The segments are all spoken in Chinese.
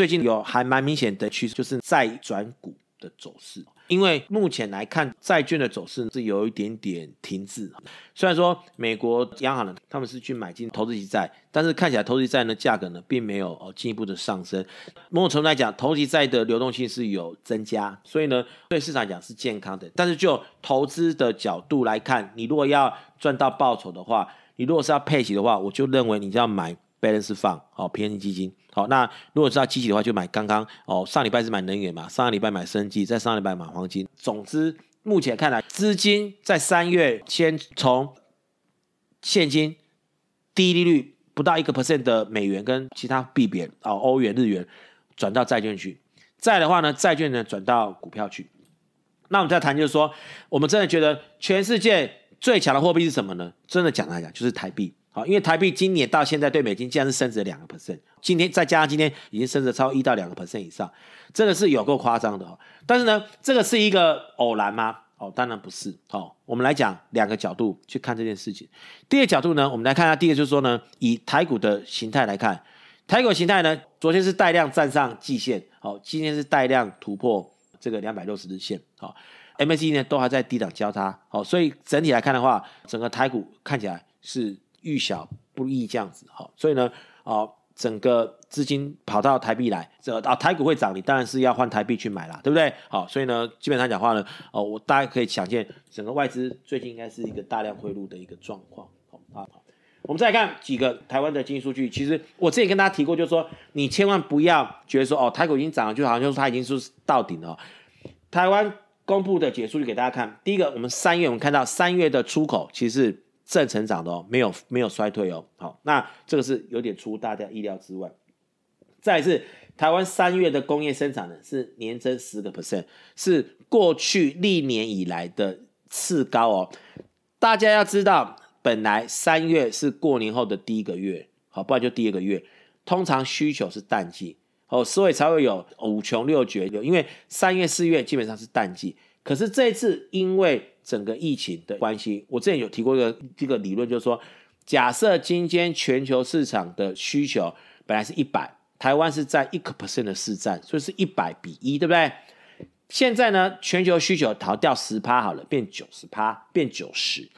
最近有还蛮明显的趋势，就是债转股的走势。因为目前来看，债券的走势是有一点点停滞。虽然说美国央行呢，他们是去买进投资级债，但是看起来投资级债的价格呢，并没有哦进一步的上升。某种程度来讲，投资级债的流动性是有增加，所以呢，对市场讲是健康的。但是就投资的角度来看，你如果要赚到报酬的话，你如果是要配息的话，我就认为你要买 balance 放哦，平衡基金。好，那如果是要积极的话，就买刚刚哦，上礼拜是买能源嘛，上个礼拜买生技，在上个礼拜买黄金。总之，目前看来，资金在三月先从现金低利率不到一个 percent 的美元跟其他币别哦，欧元、日元转到债券去。再的话呢，债券呢转到股票去。那我们再谈，就是说，我们真的觉得全世界最强的货币是什么呢？真的讲来讲，就是台币。好，因为台币今年到现在对美金竟然是升值两个 percent，今天再加上今天已经升值超一到两个 percent 以上，真的是有够夸张的哦。但是呢，这个是一个偶然吗？哦，当然不是。哦，我们来讲两个角度去看这件事情。第一个角度呢，我们来看一下，第一个就是说呢，以台股的形态来看，台股形态呢，昨天是带量站上季线，好，今天是带量突破这个两百六十日线，好，MACD 呢都还在低档交叉，好，所以整体来看的话，整个台股看起来是。遇小不易这样子，好，所以呢，哦，整个资金跑到台币来，这啊台股会涨，你当然是要换台币去买啦，对不对？好，所以呢，基本上讲话呢，哦，我大家可以想见，整个外资最近应该是一个大量汇入的一个状况，好啊。我们再来看几个台湾的经济数据，其实我之前跟大家提过，就是说你千万不要觉得说，哦，台股已经涨了，就好像就是它已经是到顶了。台湾公布的解数据给大家看，第一个，我们三月我们看到三月的出口其实。正成长的哦，没有没有衰退哦。好，那这个是有点出大家意料之外。再来是台湾三月的工业生产呢，是年增十个 percent，是过去历年以来的次高哦。大家要知道，本来三月是过年后的第一个月，好，不然就第二个月，通常需求是淡季哦，所以才会有五穷六绝。因为三月四月基本上是淡季，可是这一次因为整个疫情的关系，我之前有提过一个这个理论，就是说，假设今天全球市场的需求本来是一百，台湾是在一个 percent 的市占，所以是一百比一，对不对？现在呢，全球需求逃掉十趴好了，变九十趴，变九十。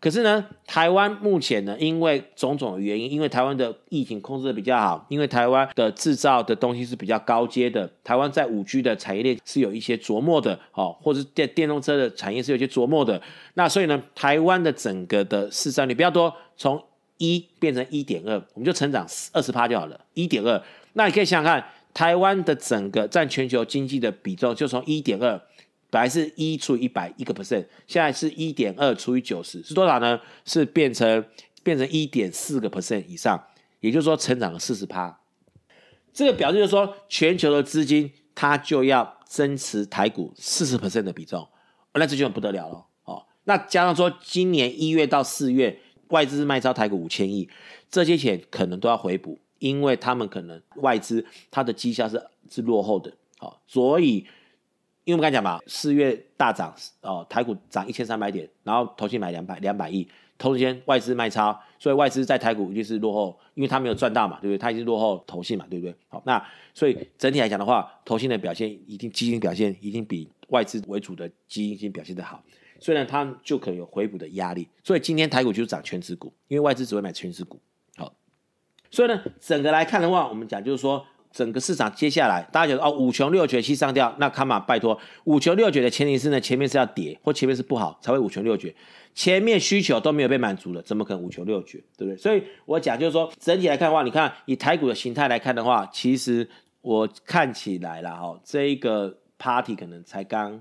可是呢，台湾目前呢，因为种种原因，因为台湾的疫情控制的比较好，因为台湾的制造的东西是比较高阶的，台湾在五 G 的产业链是有一些琢磨的，哦，或者电电动车的产业是有些琢磨的。那所以呢，台湾的整个的市占率比较多，从一变成一点二，我们就成长二十趴就好了，一点二。那你可以想想看，台湾的整个占全球经济的比重就从一点二。本来是一除以一百一个 percent，现在是一点二除以九十，是多少呢？是变成变成一点四个 percent 以上，也就是说成长了四十趴。这个表示就是说，全球的资金它就要增持台股四十 percent 的比重，那这就很不得了了哦。那加上说，今年一月到四月外资卖超台股五千亿，这些钱可能都要回补，因为他们可能外资它的绩效是是落后的，好，所以。因为我们刚才讲嘛，四月大涨哦，台股涨一千三百点，然后投信买两百两百亿，同时间外资卖超，所以外资在台股一定是落后，因为它没有赚到嘛，对不对？它已经落后投信嘛，对不对？好，那所以整体来讲的话，投信的表现一定基金表现一定比外资为主的基金表现的好，所以呢，它就可能有回补的压力。所以今天台股就是涨权值股，因为外资只会买权值股。好，所以呢，整个来看的话，我们讲就是说。整个市场接下来，大家觉得哦，五穷六绝七上吊，那看嘛，拜托，五穷六绝的前提是呢，前面是要跌或前面是不好才会五穷六绝，前面需求都没有被满足了，怎么可能五穷六绝，对不对？所以我讲就是说，整体来看的话，你看以台股的形态来看的话，其实我看起来了哈，这一个 party 可能才刚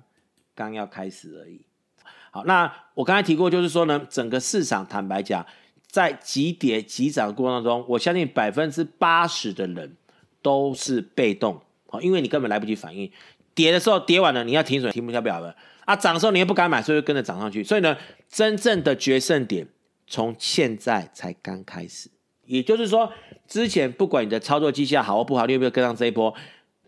刚要开始而已。好，那我刚才提过，就是说呢，整个市场坦白讲，在急跌急涨的过程当中，我相信百分之八十的人。都是被动，好，因为你根本来不及反应，跌的时候跌完了，你要停损，停不下不了了啊，涨的时候你又不敢买，所以就跟着涨上去，所以呢，真正的决胜点从现在才刚开始，也就是说，之前不管你的操作绩效好或不好，你有没有跟上这一波，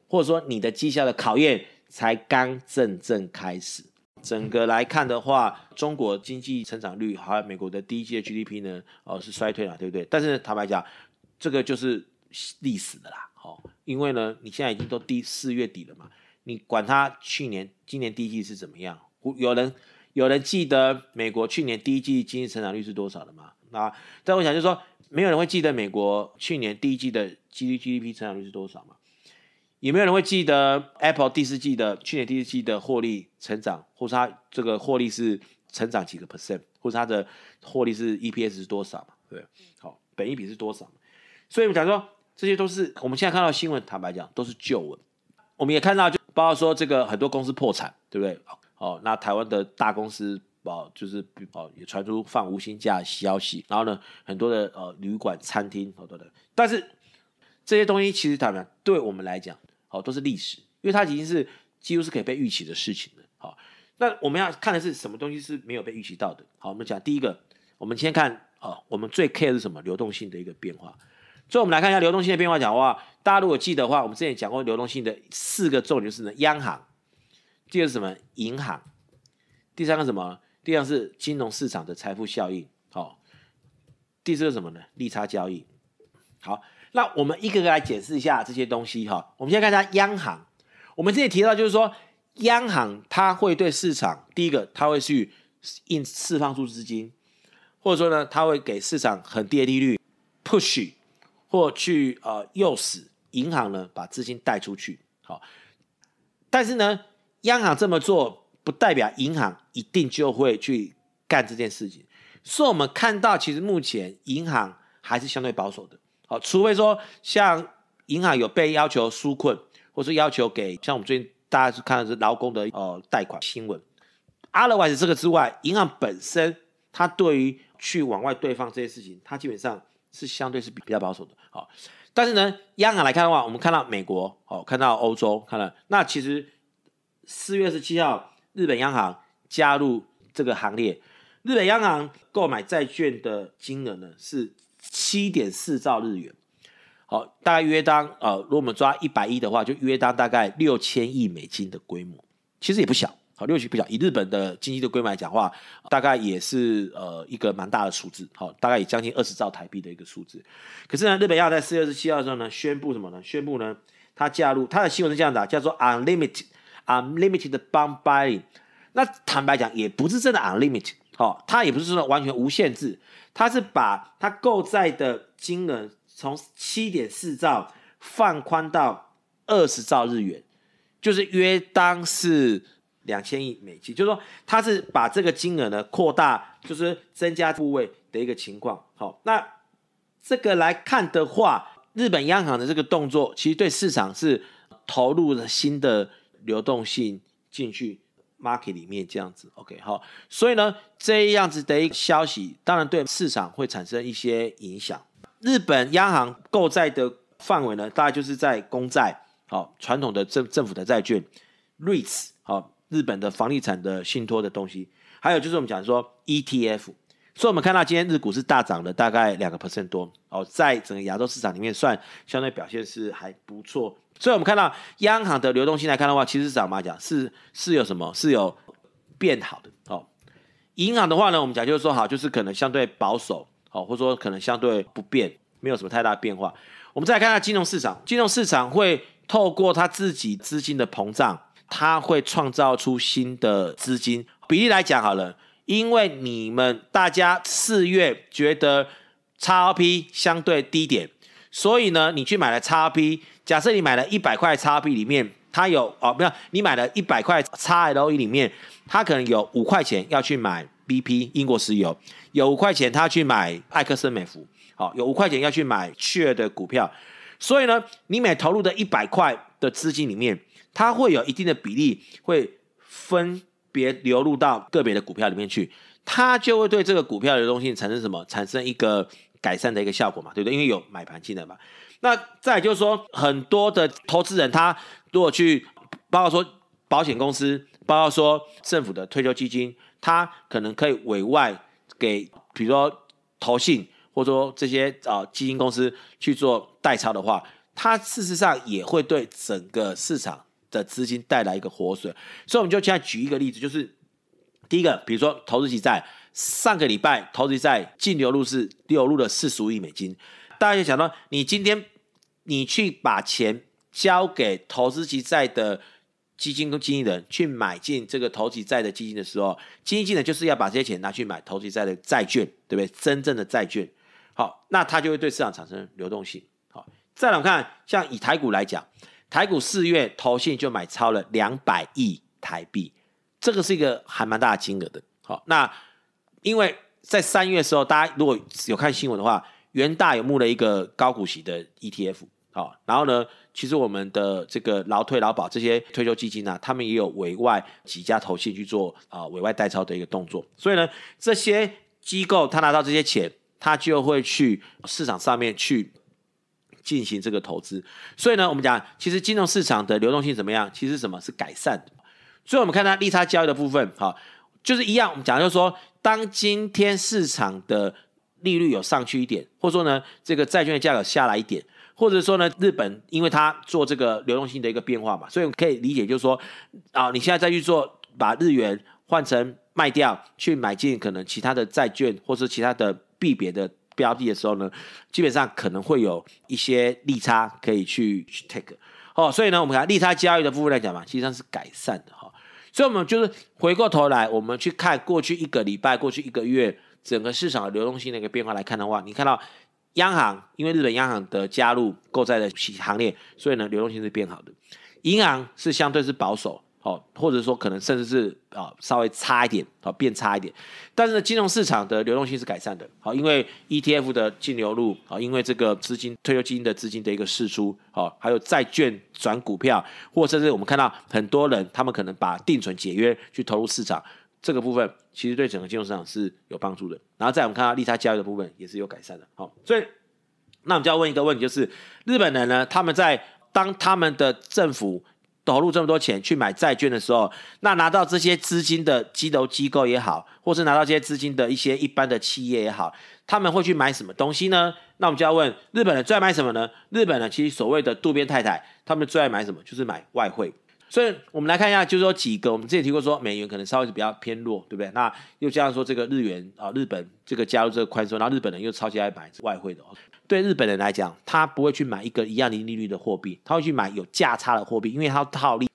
或者说你的绩效的考验才刚正正开始。整个来看的话，中国经济成长率还有美国的第一季的 GDP 呢，哦是衰退了，对不对？但是坦白讲，这个就是历史的啦。因为呢，你现在已经都第四月底了嘛，你管它去年、今年第一季是怎么样？有人有人记得美国去年第一季经济成长率是多少的吗？啊，但我想就是说，没有人会记得美国去年第一季的 GDP 成长率是多少嘛？也没有人会记得 Apple 第四季的去年第四季的获利成长，或是它这个获利是成长几个 percent，或是它的获利是 EPS 是多少嘛？对，好，本益比是多少？所以我们讲说，这些都是我们现在看到的新闻，坦白讲都是旧闻。我们也看到，就包括说这个很多公司破产，对不对？哦，那台湾的大公司哦，就是哦也传出放无薪假消息，然后呢，很多的呃旅馆、餐厅好多的，但是这些东西其实坦白讲，对我们来讲。好，都是历史，因为它已经是几乎是可以被预期的事情了。好，那我们要看的是什么东西是没有被预期到的。好，我们讲第一个，我们先看哦，我们最 care 是什么？流动性的一个变化。所以，我们来看一下流动性的变化。讲的话，大家如果记得的话，我们之前讲过流动性的四个重点是呢，央行，第二是什么？银行，第三个什么？第二是金融市场的财富效应。好，第四个什么呢？利差交易。好。那我们一个个来解释一下这些东西哈。我们先看一下央行。我们之前提到就是说，央行它会对市场，第一个它会去印释放出资金，或者说呢，它会给市场很低的利率 push，或去呃诱使银行呢把资金贷出去。好，但是呢，央行这么做不代表银行一定就会去干这件事情。所以我们看到，其实目前银行还是相对保守的。好，除非说像银行有被要求纾困，或是要求给像我们最近大家是看的是劳工的呃贷款新闻，otherwise 这个之外，银行本身它对于去往外对放这些事情，它基本上是相对是比比较保守的。好，但是呢，央行来看的话，我们看到美国，哦，看到欧洲，看到那其实四月十七号，日本央行加入这个行列，日本央行购买债券的金额呢是。七点四兆日元，好，大概约当呃，如果我们抓一百亿的话，就约当大概六千亿美金的规模，其实也不小，好，六期不小。以日本的经济的规模来讲话，大概也是呃一个蛮大的数字，好，大概也将近二十兆台币的一个数字。可是呢，日本要在四月二十七号的时候呢，宣布什么呢？宣布呢，它加入它的新闻是这样的，叫做 unlimited unlimited bond buying。那坦白讲，也不是真的 unlimited，好，它也不是说完全无限制。他是把他购债的金额从七点四兆放宽到二十兆日元，就是约当是两千亿美金，就是说他是把这个金额呢扩大，就是增加部位的一个情况。好，那这个来看的话，日本央行的这个动作其实对市场是投入了新的流动性进去。market 里面这样子，OK 好，所以呢，这样子的一个消息，当然对市场会产生一些影响。日本央行购债的范围呢，大概就是在公债，好，传统的政政府的债券，REITs，好，日本的房地产的信托的东西，还有就是我们讲说 ETF。所以我们看到今天日股是大涨了大概两个 percent 多，哦，在整个亚洲市场里面算相对表现是还不错。所以我们看到央行的流动性来看的话，其实市场嘛讲是是有什么是有变好的哦。银行的话呢，我们讲就是说好，就是可能相对保守，哦，或者说可能相对不变，没有什么太大变化。我们再来看下金融市场，金融市场会透过它自己资金的膨胀，它会创造出新的资金。比例来讲好了。因为你们大家四月觉得 XRP 相对低点，所以呢，你去买了 XRP。假设你买了一百块 XRP 里面，它有哦，没有，你买了一百块 XLE 里面，它可能有五块钱要去买 BP 英国石油，有五块钱他去买艾克森美孚，好，有五块钱要去买雀的股票。所以呢，你每投入的一百块的资金里面，它会有一定的比例会分。别流入到个别的股票里面去，它就会对这个股票流动性产生什么？产生一个改善的一个效果嘛，对不对？因为有买盘进来嘛。那再就是说，很多的投资人，他如果去，包括说保险公司，包括说政府的退休基金，他可能可以委外给，比如说投信，或者说这些啊、基金公司去做代操的话，它事实上也会对整个市场。的资金带来一个活水，所以我们就现在举一个例子，就是第一个，比如说投资级债，上个礼拜投资级债净流入是流入了四十五亿美金，大家就想到，你今天你去把钱交给投资级债的基金跟经纪人去买进这个投资级债的基金的时候，基金经理就是要把这些钱拿去买投资级债的债券，对不对？真正的债券，好，那它就会对市场产生流动性。好，再来看，像以台股来讲，台股四月投信就买超了两百亿台币，这个是一个还蛮大的金额的。好，那因为在三月的时候，大家如果有看新闻的话，元大有募了一个高股息的 ETF，好，然后呢，其实我们的这个劳退劳保这些退休基金呢、啊，他们也有委外几家投信去做啊委外代操的一个动作，所以呢，这些机构他拿到这些钱，他就会去市场上面去进行这个投资，所以呢，我们讲其实金融市场的流动性怎么样？其实什么是改善的？所以我们看它利差交易的部分，好。就是一样，我们讲就是说，当今天市场的利率有上去一点，或者说呢，这个债券的价格下来一点，或者说呢，日本因为它做这个流动性的一个变化嘛，所以我们可以理解就是说，啊，你现在再去做把日元换成卖掉，去买进可能其他的债券，或是其他的币别的标的的时候呢，基本上可能会有一些利差可以去去 take。哦，所以呢，我们看利差交易的部分来讲嘛，实际上是改善的哈。所以，我们就是回过头来，我们去看过去一个礼拜、过去一个月整个市场的流动性的一个变化来看的话，你看到央行因为日本央行的加入购债的行列，所以呢，流动性是变好的。银行是相对是保守。哦，或者说可能甚至是啊稍微差一点，好变差一点，但是呢，金融市场的流动性是改善的，好，因为 ETF 的净流入，啊，因为这个资金退休基金的资金的一个释出，好，还有债券转股票，或者甚至我们看到很多人他们可能把定存解约去投入市场，这个部分其实对整个金融市场是有帮助的。然后再我们看到利差交易的部分也是有改善的，好，所以那我们就要问一个问题，就是日本人呢，他们在当他们的政府。投入这么多钱去买债券的时候，那拿到这些资金的机构机构也好，或是拿到这些资金的一些一般的企业也好，他们会去买什么东西呢？那我们就要问日本人最爱买什么呢？日本人其实所谓的渡边太太，他们最爱买什么？就是买外汇。所以我们来看一下，就是说几个我们之前提过说美元可能稍微是比较偏弱，对不对？那又加上说这个日元啊，日本这个加入这个宽松，然后日本人又超级爱买外汇的哦。对日本人来讲，他不会去买一个一样零利率的货币，他会去买有价差的货币，因为他套利